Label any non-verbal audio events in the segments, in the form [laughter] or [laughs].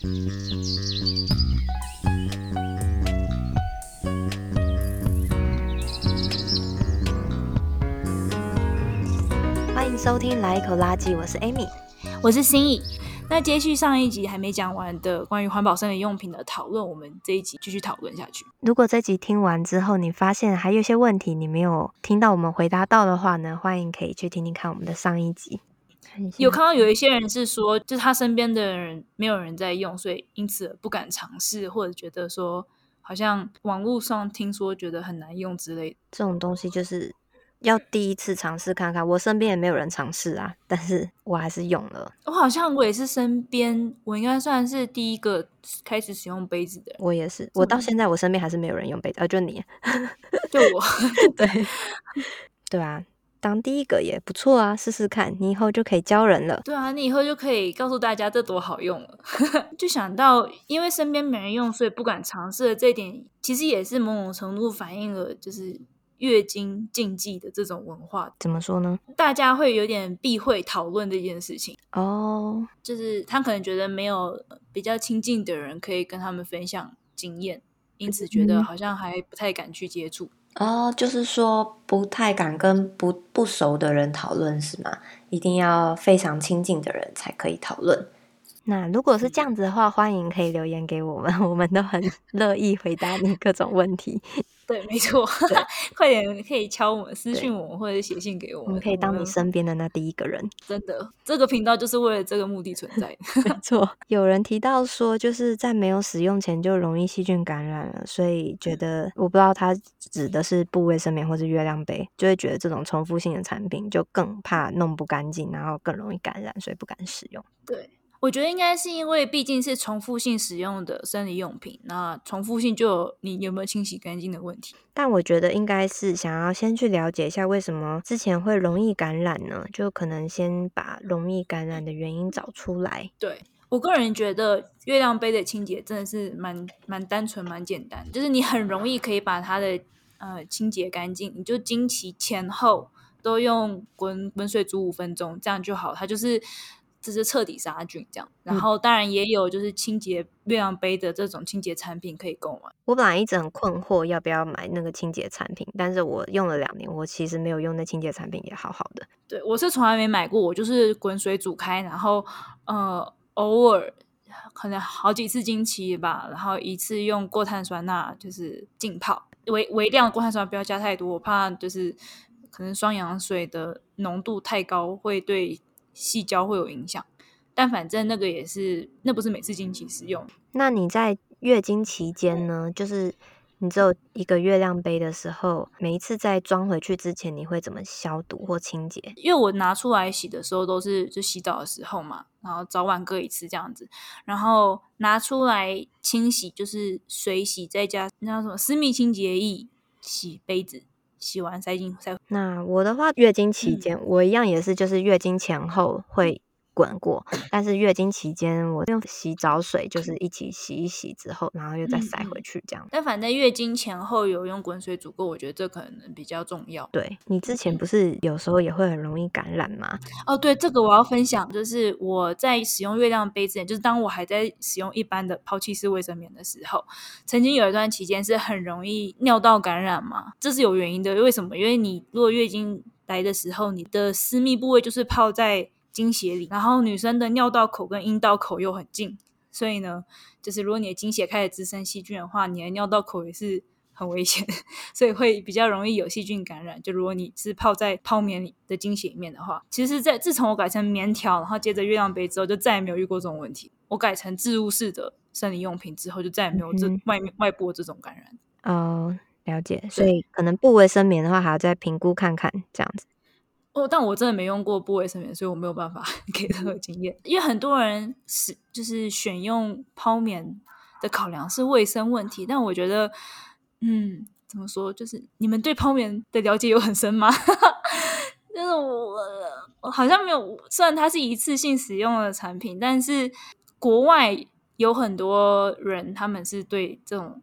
欢迎收听《来一口垃圾》，我是 Amy，我是心意。那接续上一集还没讲完的关于环保生理用品的讨论，我们这一集继续讨论下去。如果这集听完之后，你发现还有一些问题你没有听到我们回答到的话呢，欢迎可以去听听看我们的上一集。有看到有一些人是说，就是他身边的人没有人在用，所以因此不敢尝试，或者觉得说好像网络上听说觉得很难用之类的。这种东西就是。要第一次尝试看看，我身边也没有人尝试啊，但是我还是用了。我好像我也是身边，我应该算是第一个开始使用杯子的人。我也是，我到现在我身边还是没有人用杯子，啊，就你，就我，[laughs] 对，[laughs] 对啊，当第一个也不错啊，试试看，你以后就可以教人了。对啊，你以后就可以告诉大家这多好用了。[laughs] 就想到，因为身边没人用，所以不敢尝试的这一点，其实也是某种程度反映了，就是。月经禁忌的这种文化怎么说呢？大家会有点避讳讨论这件事情哦，oh. 就是他可能觉得没有比较亲近的人可以跟他们分享经验，因此觉得好像还不太敢去接触。哦就是说不太敢跟不不熟的人讨论是吗？一定要非常亲近的人才可以讨论。那如果是这样子的话，欢迎可以留言给我们，[laughs] 我们都很 [laughs] 乐意回答你各种问题。[laughs] 对，没错，快点可以敲我们、私信我们或者写信给我们，我们可以当你身边的那第一个人。真的，这个频道就是为了这个目的存在。没错，有人提到说，就是在没有使用前就容易细菌感染了，所以觉得我不知道他指的是布卫生棉或是月亮杯，就会觉得这种重复性的产品就更怕弄不干净，然后更容易感染，所以不敢使用。对。我觉得应该是因为毕竟是重复性使用的生理用品，那重复性就有你有没有清洗干净的问题。但我觉得应该是想要先去了解一下为什么之前会容易感染呢？就可能先把容易感染的原因找出来。对，我个人觉得月亮杯的清洁真的是蛮蛮单纯、蛮简单，就是你很容易可以把它的呃清洁干净，你就经期前后都用滚滚水煮五分钟，这样就好，它就是。这是彻底杀菌这样，然后当然也有就是清洁月亮杯的这种清洁产品可以购买。我本来一直很困惑要不要买那个清洁产品，但是我用了两年，我其实没有用那清洁产品也好好的。对，我是从来没买过，我就是滚水煮开，然后呃偶尔可能好几次经期吧，然后一次用过碳酸钠就是浸泡，微微量的过碳酸不要加太多，我怕就是可能双氧水的浓度太高会对。矽胶会有影响，但反正那个也是，那不是每次经期使用。那你在月经期间呢？就是你只有一个月亮杯的时候，每一次在装回去之前，你会怎么消毒或清洁？因为我拿出来洗的时候都是就洗澡的时候嘛，然后早晚各一次这样子，然后拿出来清洗就是水洗，再加那叫什么私密清洁液洗杯子。洗完塞进塞。那我的话，月经期间、嗯、我一样也是，就是月经前后会。滚过，但是月经期间我用洗澡水就是一起洗一洗之后，然后又再塞回去这样。但反正月经前后有用滚水煮过，我觉得这可能比较重要。对，你之前不是有时候也会很容易感染吗？哦，对，这个我要分享，就是我在使用月亮杯之前，就是当我还在使用一般的抛弃式卫生棉的时候，曾经有一段期间是很容易尿道感染嘛，这是有原因的。为什么？因为你如果月经来的时候，你的私密部位就是泡在。经血里，然后女生的尿道口跟阴道口又很近，所以呢，就是如果你的经血开始滋生细菌的话，你的尿道口也是很危险，[laughs] 所以会比较容易有细菌感染。就如果你是泡在泡棉里的经血里面的话，其实在自从我改成棉条，然后接着月亮杯之后，就再也没有遇过这种问题。我改成置入式的生理用品之后，就再也没有这外面外部这种感染。哦，了解。所以可能布卫生棉的话，还要再评估看看这样子。但我真的没用过不卫生棉，所以我没有办法 [laughs] 给任何经验。因为很多人是就是选用泡棉的考量是卫生问题，但我觉得，嗯，怎么说，就是你们对泡棉的了解有很深吗？[laughs] 就是我我好像没有，虽然它是一次性使用的产品，但是国外有很多人他们是对这种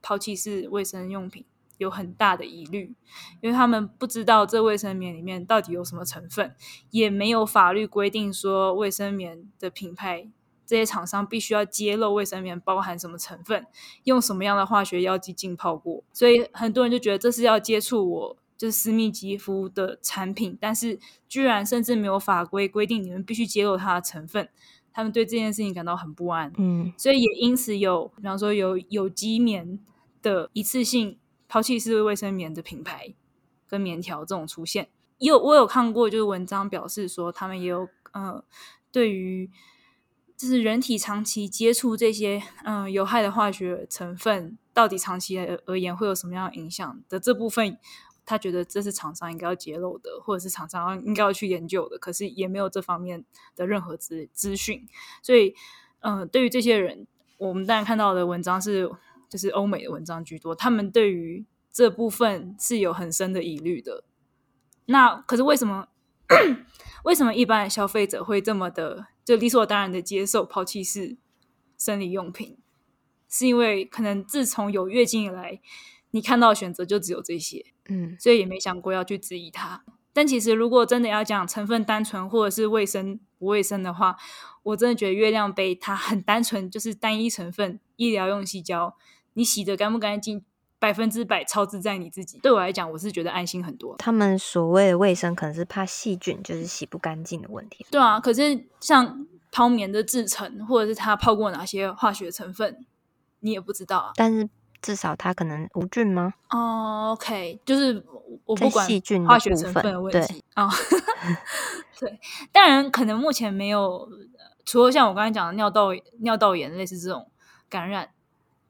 抛弃式卫生用品。有很大的疑虑，因为他们不知道这卫生棉里面到底有什么成分，也没有法律规定说卫生棉的品牌这些厂商必须要揭露卫生棉包含什么成分，用什么样的化学药剂浸泡过，所以很多人就觉得这是要接触我就是私密肌肤的产品，但是居然甚至没有法规规定你们必须揭露它的成分，他们对这件事情感到很不安。嗯，所以也因此有，比方说有有机棉的一次性抛弃式卫生棉的品牌跟棉条这种出现。有我有看过，就是文章表示说，他们也有呃，对于就是人体长期接触这些嗯、有害的化学成分，到底长期而言会有什么样的影响的这部分，他觉得这是厂商应该要揭露的，或者是厂商应该要去研究的，可是也没有这方面的任何资资讯，所以嗯、呃，对于这些人，我们当然看到的文章是就是欧美的文章居多，他们对于这部分是有很深的疑虑的。那可是为什么？为什么一般的消费者会这么的就理所当然的接受抛弃式生理用品？是因为可能自从有月经以来，你看到的选择就只有这些，嗯，所以也没想过要去质疑它。但其实如果真的要讲成分单纯或者是卫生不卫生的话，我真的觉得月亮杯它很单纯，就是单一成分医疗用细胶，你洗的干不干净？百分之百操之在你自己。对我来讲，我是觉得安心很多。他们所谓的卫生，可能是怕细菌，就是洗不干净的问题。对啊，可是像泡棉的制成，或者是它泡过哪些化学成分，你也不知道啊。但是至少它可能无菌吗？哦、oh，OK，就是我不管细菌化学成分的问题啊。对，[laughs] 对，当然可能目前没有，除了像我刚才讲的尿道尿道炎类似这种感染。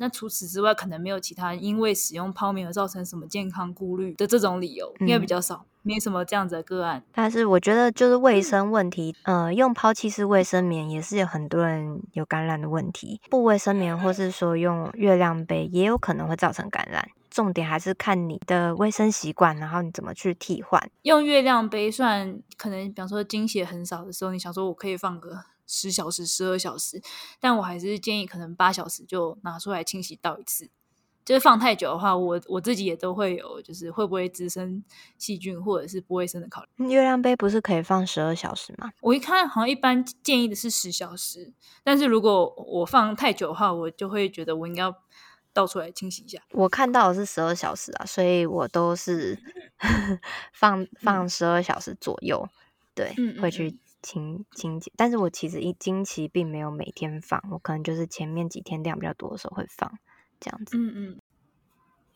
那除此之外，可能没有其他因为使用泡棉而造成什么健康顾虑的这种理由，应该比较少，没什么这样子的个案。但是我觉得就是卫生问题，呃，用抛弃式卫生棉也是有很多人有感染的问题。不卫生棉或是说用月亮杯也有可能会造成感染。重点还是看你的卫生习惯，然后你怎么去替换。用月亮杯算可能，比方说经血很少的时候，你想说我可以放个。十小时、十二小时，但我还是建议可能八小时就拿出来清洗倒一次。就是放太久的话，我我自己也都会有，就是会不会滋生细菌或者是不卫生的考虑。月亮杯不是可以放十二小时吗？我一看好像一般建议的是十小时，但是如果我放太久的话，我就会觉得我应该要倒出来清洗一下。我看到的是十二小时啊，所以我都是 [laughs] 放放十二小时左右，嗯、对，嗯嗯嗯会去。清清洁，但是我其实一经期并没有每天放，我可能就是前面几天量比较多的时候会放这样子。嗯嗯。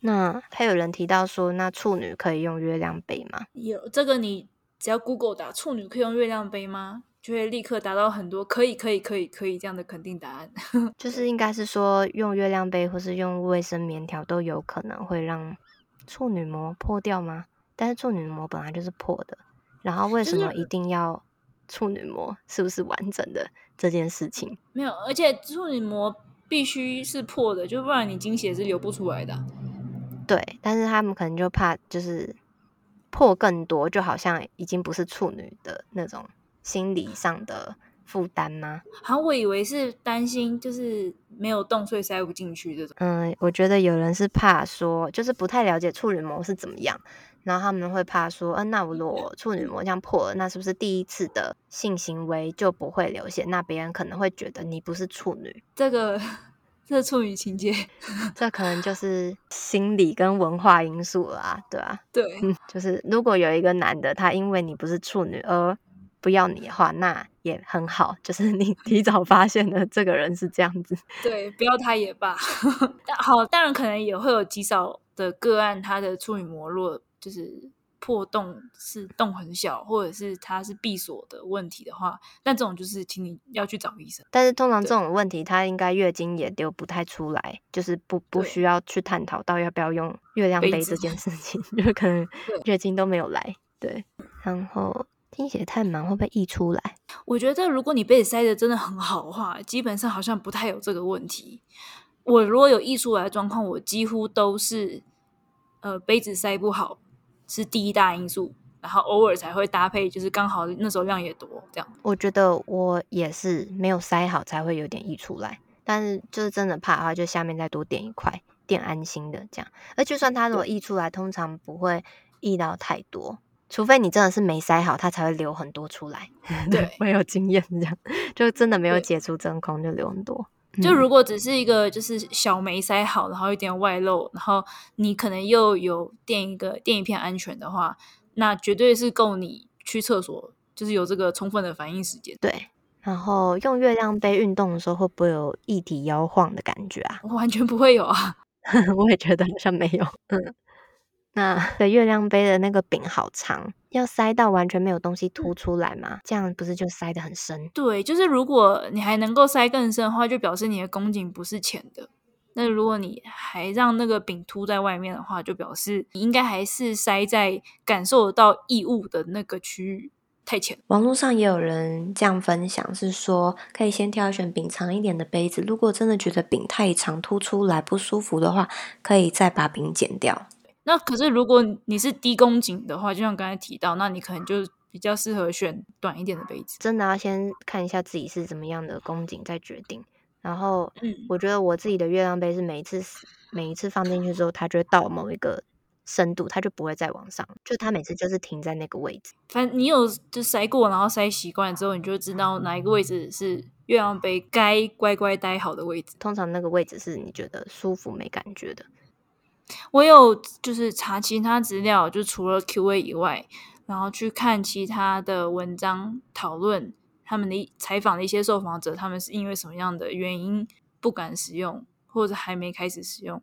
那还有人提到说，那处女可以用月亮杯吗？有这个，你只要 Google 打“处女可以用月亮杯吗”，就会立刻达到很多可以、可以、可以、可以这样的肯定答案。[laughs] 就是应该是说，用月亮杯或是用卫生棉条都有可能会让处女膜破掉吗？但是处女膜本来就是破的，然后为什么一定要？处女膜是不是完整的这件事情？没有，而且处女膜必须是破的，就不然你精血是流不出来的。对，但是他们可能就怕就是破更多，就好像已经不是处女的那种心理上的负担吗？好，我以为是担心就是没有洞，所以塞不进去这种。嗯，我觉得有人是怕说，就是不太了解处女膜是怎么样。然后他们会怕说，嗯、啊，那我如果处女膜这样破了，那是不是第一次的性行为就不会流血？那别人可能会觉得你不是处女。这个，[laughs] 这处女情结，这可能就是心理跟文化因素啦，对吧、啊？对，就是如果有一个男的，他因为你不是处女而不要你的话，那也很好，就是你 [laughs] 提早发现了这个人是这样子。对，不要他也罢。[laughs] 好，当然可能也会有极少的个案，他的处女膜落。就是破洞是洞很小，或者是它是闭锁的问题的话，那这种就是请你要去找医生。但是通常这种问题，它应该月经也流不太出来，就是不不需要去探讨到要不要用月亮杯这件事情，[laughs] 就可能月经都没有来。对，然后经血太满会不会溢出来？我觉得如果你杯子塞的真的很好的话，基本上好像不太有这个问题。我如果有溢出来的状况，我几乎都是呃杯子塞不好。是第一大因素，然后偶尔才会搭配，就是刚好那时候量也多这样。我觉得我也是没有塞好才会有点溢出来，但是就是真的怕的话，就下面再多点一块，垫安心的这样。而就算它如果溢出来，通常不会溢到太多，除非你真的是没塞好，它才会流很多出来。对，[laughs] 没有经验这样，就真的没有解除真空就流很多。就如果只是一个就是小没塞好，然后有点外露，然后你可能又有垫一个垫一片安全的话，那绝对是够你去厕所，就是有这个充分的反应时间。对，然后用月亮杯运动的时候会不会有液体摇晃的感觉啊？完全不会有啊，[laughs] 我也觉得好像没有。嗯。那的月亮杯的那个柄好长，要塞到完全没有东西凸出来吗？这样不是就塞得很深？对，就是如果你还能够塞更深的话，就表示你的宫颈不是浅的。那如果你还让那个柄凸在外面的话，就表示你应该还是塞在感受得到异物的那个区域太浅。网络上也有人这样分享，是说可以先挑选柄长一点的杯子，如果真的觉得柄太长凸出来不舒服的话，可以再把柄剪掉。那可是，如果你是低宫颈的话，就像刚才提到，那你可能就比较适合选短一点的杯子。真的要先看一下自己是怎么样的宫颈再决定。然后，嗯，我觉得我自己的月亮杯是每一次每一次放进去之后，它就会到某一个深度，它就不会再往上，就它每次就是停在那个位置。反正你有就塞过，然后塞习惯之后，你就知道哪一个位置是月亮杯该乖乖待好的位置。通常那个位置是你觉得舒服没感觉的。我有就是查其他资料，就除了 Q&A 以外，然后去看其他的文章讨论他们的采访的一些受访者，他们是因为什么样的原因不敢使用，或者还没开始使用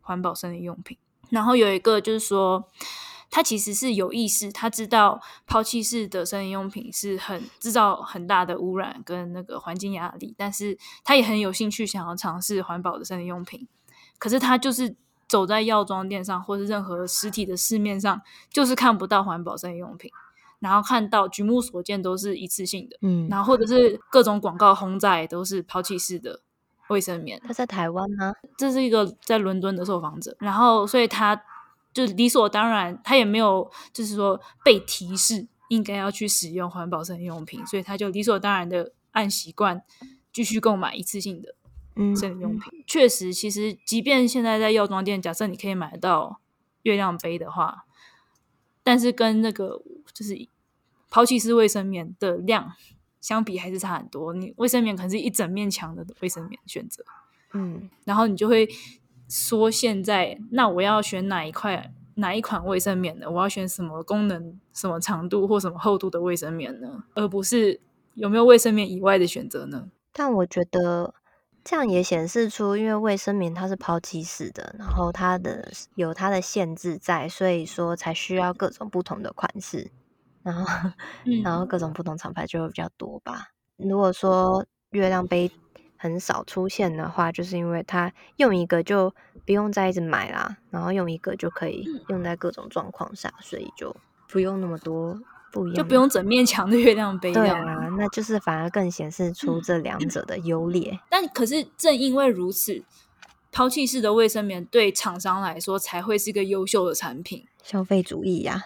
环保生理用品。然后有一个就是说，他其实是有意识，他知道抛弃式的生理用品是很制造很大的污染跟那个环境压力，但是他也很有兴趣想要尝试环保的生理用品，可是他就是。走在药妆店上，或是任何实体的市面上，就是看不到环保生理用品，然后看到举目所见都是一次性的，嗯，然后或者是各种广告轰炸也都是抛弃式的卫生棉。他在台湾吗？这是一个在伦敦的受访者，然后所以他就理所当然，他也没有就是说被提示应该要去使用环保生理用品，所以他就理所当然的按习惯继续购买一次性的。生理用品确实，其实即便现在在药妆店，假设你可以买到月亮杯的话，但是跟那个就是抛弃式卫生棉的量相比，还是差很多。你卫生棉可能是一整面墙的卫生棉选择，嗯，然后你就会说，现在那我要选哪一块哪一款卫生棉呢？我要选什么功能、什么长度或什么厚度的卫生棉呢？而不是有没有卫生棉以外的选择呢？但我觉得。这样也显示出，因为卫生棉它是抛弃式的，然后它的有它的限制在，所以说才需要各种不同的款式，然后然后各种不同厂牌就会比较多吧。如果说月亮杯很少出现的话，就是因为它用一个就不用再一直买啦，然后用一个就可以用在各种状况下，所以就不用那么多。不就不用整面墙的月亮杯，对啊，那就是反而更显示出这两者的优劣。嗯。但可是正因为如此，抛弃式的卫生棉对厂商来说才会是一个优秀的产品。消费主义呀，啊，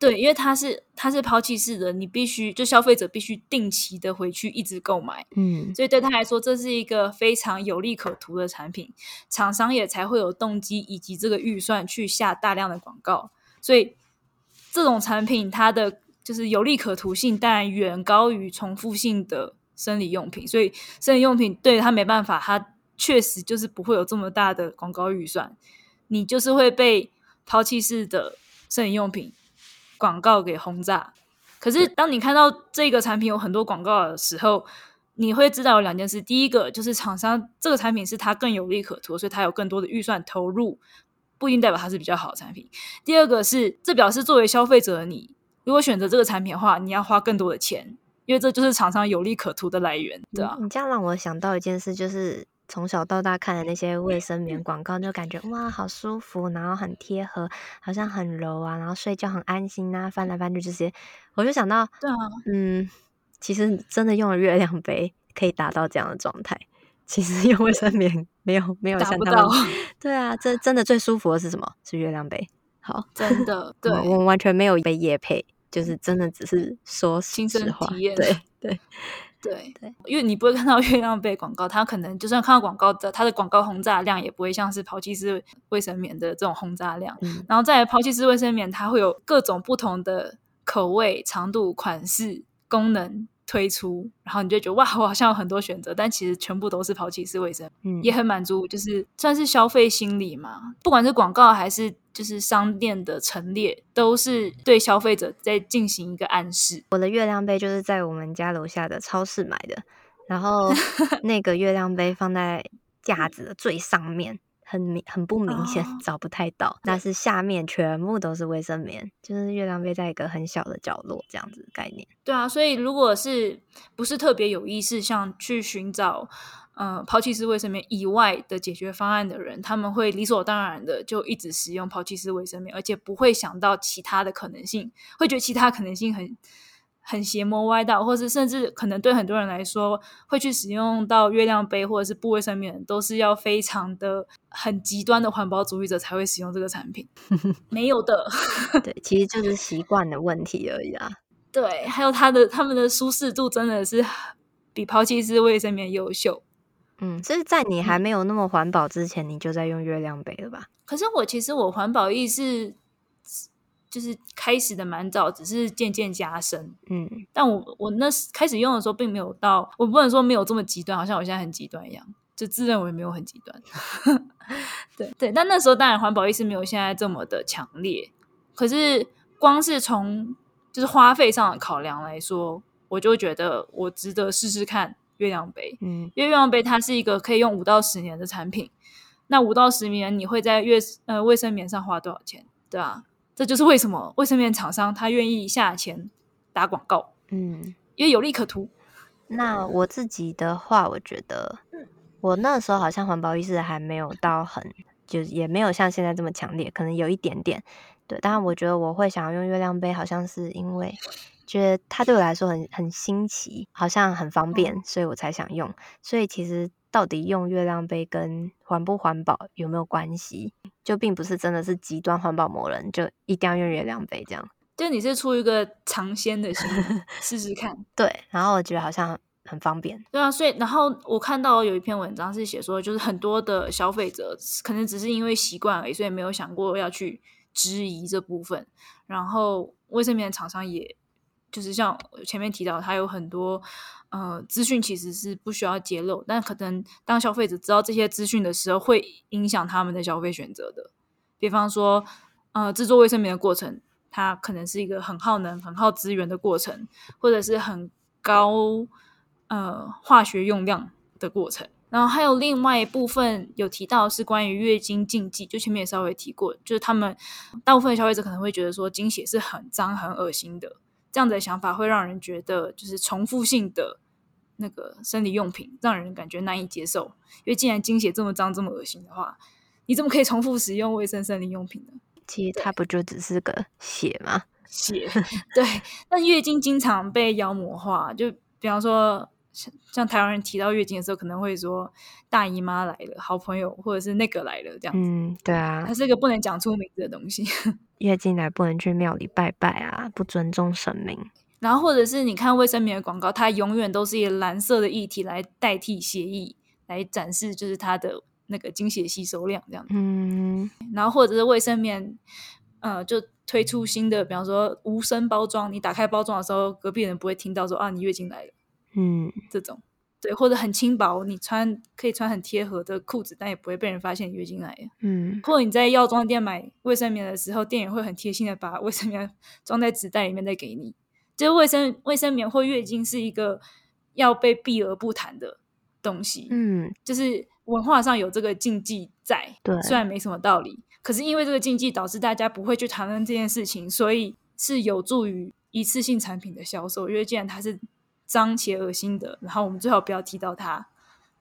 对，因为它是它是抛弃式的，你必须就消费者必须定期的回去一直购买，嗯，所以对他来说这是一个非常有利可图的产品，厂商也才会有动机以及这个预算去下大量的广告，所以这种产品它的。就是有利可图性，当然远高于重复性的生理用品，所以生理用品对它没办法，它确实就是不会有这么大的广告预算，你就是会被抛弃式的生理用品广告给轰炸。可是当你看到这个产品有很多广告的时候，你会知道有两件事：第一个就是厂商这个产品是它更有利可图，所以它有更多的预算投入，不一定代表它是比较好的产品；第二个是这表示作为消费者的你。如果选择这个产品的话，你要花更多的钱，因为这就是厂商有利可图的来源，对啊。你这样让我想到一件事，就是从小到大看的那些卫生棉广告，就感觉哇，好舒服，然后很贴合，好像很柔啊，然后睡觉很安心啊，翻来翻去这些，我就想到，对啊，嗯，其实真的用了月亮杯可以达到这样的状态。其实用卫生棉没有没有像他们，[laughs] 对啊，这真的最舒服的是什么？是月亮杯。好，真的，对，我完全没有被夜配。就是真的只是说亲身体验，对 [laughs] 对 [laughs] 对对，因为你不会看到月亮杯广告，它可能就算看到广告的，它的广告轰炸量也不会像是抛弃式卫生棉的这种轰炸量。嗯，然后再来抛弃式卫生棉，它会有各种不同的口味、长度、款式、功能。推出，然后你就觉得哇，我好像有很多选择，但其实全部都是抛弃式卫生，嗯，也很满足，就是算是消费心理嘛。不管是广告还是就是商店的陈列，都是对消费者在进行一个暗示。我的月亮杯就是在我们家楼下的超市买的，然后 [laughs] 那个月亮杯放在架子的最上面。很明很不明显，哦，找不太到。但是下面全部都是卫生棉，就是月亮杯在一个很小的角落，这样子的概念。对啊，所以如果是不是特别有意识，像去寻找呃抛弃式卫生棉以外的解决方案的人，他们会理所当然的就一直使用抛弃式卫生棉，而且不会想到其他的可能性，会觉得其他可能性很。很邪魔歪道，或是甚至可能对很多人来说，会去使用到月亮杯或者是布卫生棉，都是要非常的很极端的环保主义者才会使用这个产品。[laughs] 没有的，对，其实就是习惯的问题而已啦。对，还有它的他们的舒适度真的是比抛弃式卫生棉优秀。嗯，这是在你还没有那么环保之前，你就在用月亮杯了吧？可是我其实我环保意识。就是开始的蛮早，只是渐渐加深。嗯，但我我那时开始用的时候，并没有到，我不能说没有这么极端，好像我现在很极端一样，就自认为没有很极端。[laughs] 对对，但那时候当然环保意识没有现在这么的强烈。可是光是从就是花费上的考量来说，我就觉得我值得试试看月亮杯。嗯，因为月亮杯它是一个可以用五到十年的产品。那五到十年，你会在月呃卫生棉上花多少钱？对啊。这就是为什么卫生棉厂商他愿意下钱打广告，嗯，因为有利可图。那我自己的话，我觉得，我那时候好像环保意识还没有到很，就也没有像现在这么强烈，可能有一点点，对。但是我觉得我会想要用月亮杯，好像是因为觉得它对我来说很很新奇，好像很方便，所以我才想用。所以其实。到底用月亮杯跟环不环保有没有关系？就并不是真的是极端环保魔人，就一定要用月亮杯这样。就你是出于一个尝鲜的心，试试看。[laughs] 对，然后我觉得好像很方便。对啊，所以然后我看到有一篇文章是写说，就是很多的消费者可能只是因为习惯而已，所以没有想过要去质疑这部分。然后卫生棉厂商也。就是像前面提到，它有很多呃资讯其实是不需要揭露，但可能当消费者知道这些资讯的时候，会影响他们的消费选择的。比方说，呃，制作卫生棉的过程，它可能是一个很耗能、很耗资源的过程，或者是很高呃化学用量的过程。然后还有另外一部分有提到是关于月经禁忌，就前面也稍微提过，就是他们大部分消费者可能会觉得说，经血是很脏、很恶心的。这样的想法会让人觉得，就是重复性的那个生理用品，让人感觉难以接受。因为既然经血这么脏、这么恶心的话，你怎么可以重复使用卫生生理用品呢？其实它不就只是个血吗？血，[laughs] 对。但月经经常被妖魔化，就比方说。像像台湾人提到月经的时候，可能会说大姨妈来了，好朋友或者是那个来了这样。嗯，对啊，它是一个不能讲出名字的东西。[laughs] 月经来不能去庙里拜拜啊，不尊重神明。然后或者是你看卫生棉的广告，它永远都是以蓝色的液体来代替血液来展示，就是它的那个经血吸收量这样。嗯，然后或者是卫生棉，呃，就推出新的，比方说无声包装，你打开包装的时候，隔壁人不会听到说啊，你月经来了。嗯，这种对，或者很轻薄，你穿可以穿很贴合的裤子，但也不会被人发现你月经来。嗯，或者你在药妆店买卫生棉的时候，店员会很贴心的把卫生棉 [laughs] 装在纸袋里面再给你。就是卫生卫生棉或月经是一个要被避而不谈的东西。嗯，就是文化上有这个禁忌在，对，虽然没什么道理，可是因为这个禁忌导致大家不会去谈论这件事情，所以是有助于一次性产品的销售。因为既然它是脏且恶心的，然后我们最好不要提到它，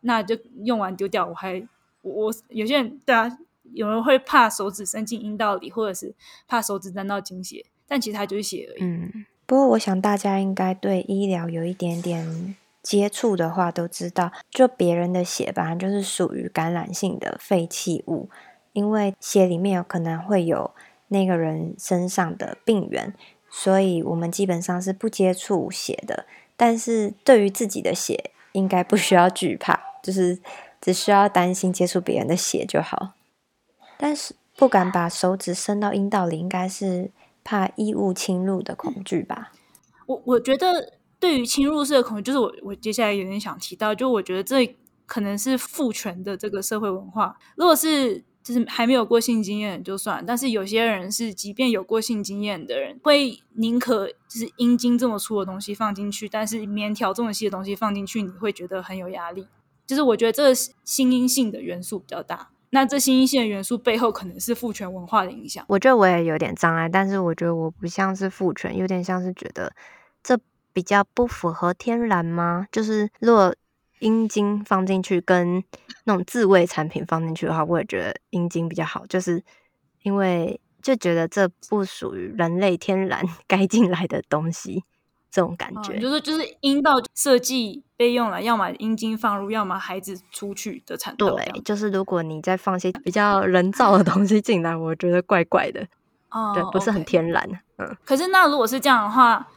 那就用完丢掉。我还我，我有些人对啊，有人会怕手指伸进阴道里，或者是怕手指沾到精血，但其实它就是血而已。嗯，不过我想大家应该对医疗有一点点接触的话，都知道，就别人的血吧，就是属于感染性的废弃物，因为血里面有可能会有那个人身上的病原，所以我们基本上是不接触血的。但是对于自己的血，应该不需要惧怕，就是只需要担心接触别人的血就好。但是不敢把手指伸到阴道里，应该是怕异物侵入的恐惧吧？我我觉得对于侵入式的恐惧，就是我我接下来有点想提到，就我觉得这可能是父权的这个社会文化。如果是就是还没有过性经验就算，但是有些人是即便有过性经验的人，会宁可就是阴茎这么粗的东西放进去，但是棉条这么细的东西放进去，你会觉得很有压力。就是我觉得这个心因性的元素比较大。那这心因性的元素背后可能是父权文化的影响。我觉得我也有点障碍，但是我觉得我不像是父权，有点像是觉得这比较不符合天然吗？就是如果。阴茎放进去跟那种自慰产品放进去的话，我也觉得阴茎比较好，就是因为就觉得这不属于人类天然 [laughs] 该进来的东西，这种感觉。哦、就是就是阴道设计被用来要么阴茎放入，要么孩子出去的产品。对，就是如果你再放些比较人造的东西进来，我觉得怪怪的。哦，对，不是很天然。Okay. 嗯。可是那如果是这样的话，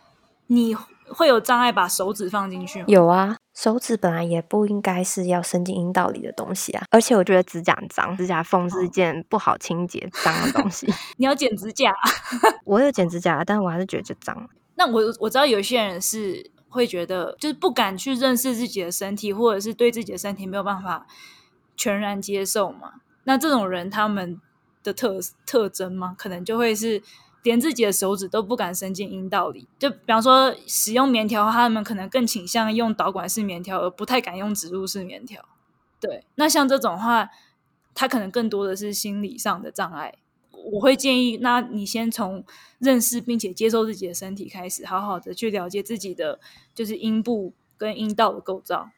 你会有障碍把手指放进去吗？有啊。手指本来也不应该是要伸进阴道里的东西啊，而且我觉得指甲很脏，指甲缝是一件不好清洁脏的东西。[laughs] 你要剪指甲？[laughs] 我有剪指甲，但是我还是觉得就脏。那我我知道有些人是会觉得，就是不敢去认识自己的身体，或者是对自己的身体没有办法全然接受嘛。那这种人他们的特特征吗，可能就会是。连自己的手指都不敢伸进阴道里，就比方说使用棉条，他们可能更倾向用导管式棉条，而不太敢用植入式棉条。对，那像这种话，他可能更多的是心理上的障碍。我会建议，那你先从认识并且接受自己的身体开始，好好的去了解自己的就是阴部跟阴道的构造。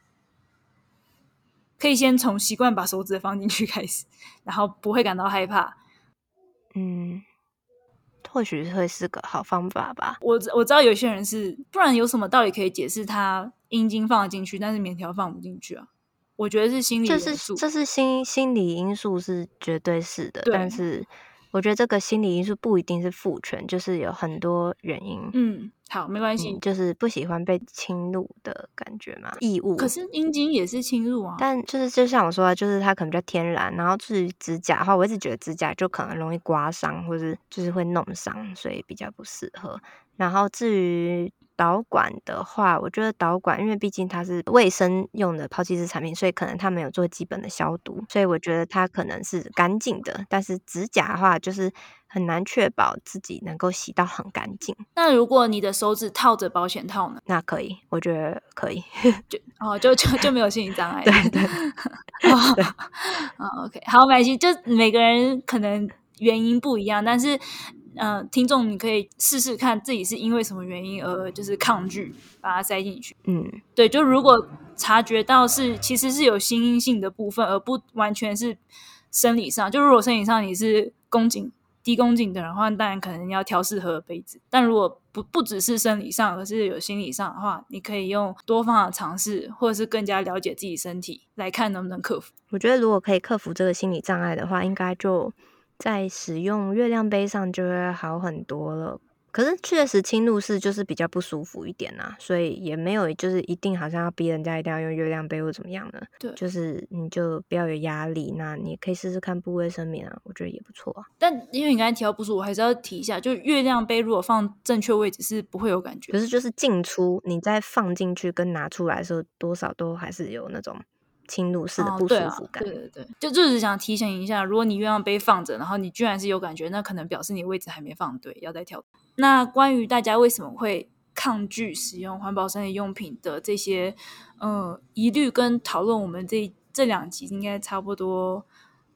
可以先从习惯把手指放进去开始，然后不会感到害怕。嗯。或许会是个好方法吧。我我知道有些人是，不然有什么道理可以解释他阴茎放进去，但是棉条放不进去啊？我觉得是心理因素，这是这是心心理因素是绝对是的，但是。我觉得这个心理因素不一定是父权，就是有很多原因。嗯，好，没关系，就是不喜欢被侵入的感觉嘛，异物。可是阴茎也是侵入啊。但就是就像我说的，就是它可能比较天然。然后至于指甲的话，我一直觉得指甲就可能容易刮伤，或是就是会弄伤，所以比较不适合。然后至于。导管的话，我觉得导管，因为毕竟它是卫生用的抛弃式产品，所以可能它没有做基本的消毒，所以我觉得它可能是干净的。但是指甲的话，就是很难确保自己能够洗到很干净。那如果你的手指套着保险套呢？那可以，我觉得可以。[laughs] 就哦，就就就没有心理障碍。[laughs] 对对。哦，哦，OK，好，没关系。就每个人可能原因不一样，但是。嗯、呃，听众，你可以试试看自己是因为什么原因而就是抗拒把它塞进去。嗯，对，就如果察觉到是其实是有心因性的部分，而不完全是生理上。就如果生理上你是宫颈低宫颈的人的话，当然可能要挑适合的杯子。但如果不不只是生理上，而是有心理上的话，你可以用多方的尝试，或者是更加了解自己身体来看能不能克服。我觉得如果可以克服这个心理障碍的话，应该就。在使用月亮杯上就会好很多了，可是确实轻入式就是比较不舒服一点啊，所以也没有就是一定好像要逼人家一定要用月亮杯或怎么样的，对，就是你就不要有压力，那你可以试试看布卫生棉啊，我觉得也不错啊。但因为你刚才提到不舒服，我还是要提一下，就月亮杯如果放正确位置是不会有感觉，可是就是进出你再放进去跟拿出来的时候，多少都还是有那种。侵入式的不舒服感，哦对，啊、对对对，就就是想提醒一下，如果你月亮杯放着，然后你居然是有感觉，那可能表示你位置还没放对，要再调。那关于大家为什么会抗拒使用环保生理用品的这些呃疑虑跟讨论，我们这这两集应该差不多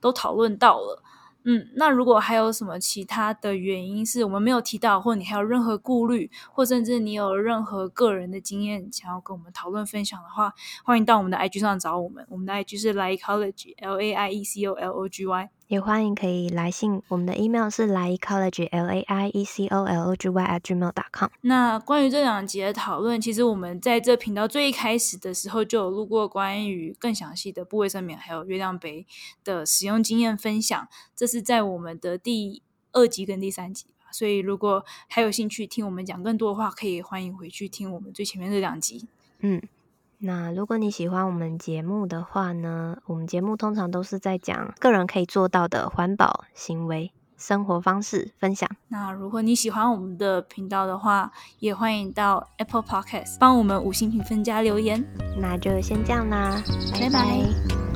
都讨论到了。嗯，那如果还有什么其他的原因是我们没有提到，或你还有任何顾虑，或甚至你有任何个人的经验想要跟我们讨论分享的话，欢迎到我们的 IG 上找我们。我们的 IG 是 Lai College L A I E C O L O G Y。也欢迎可以来信，我们的 email 是 laiecology l a i e c o l o g y at gmail dot com。那关于这两集的讨论，其实我们在这频道最一开始的时候就有录过关于更详细的部位生棉还有月亮杯的使用经验分享，这是在我们的第二集跟第三集。所以如果还有兴趣听我们讲更多的话，可以欢迎回去听我们最前面这两集。嗯，那如果你喜欢我们节目的话呢，我们节目通常都是在讲个人可以做到的环保行为。生活方式分享。那如果你喜欢我们的频道的话，也欢迎到 Apple Podcast 帮我们五星评分加留言。那就先这样啦，拜拜。拜拜。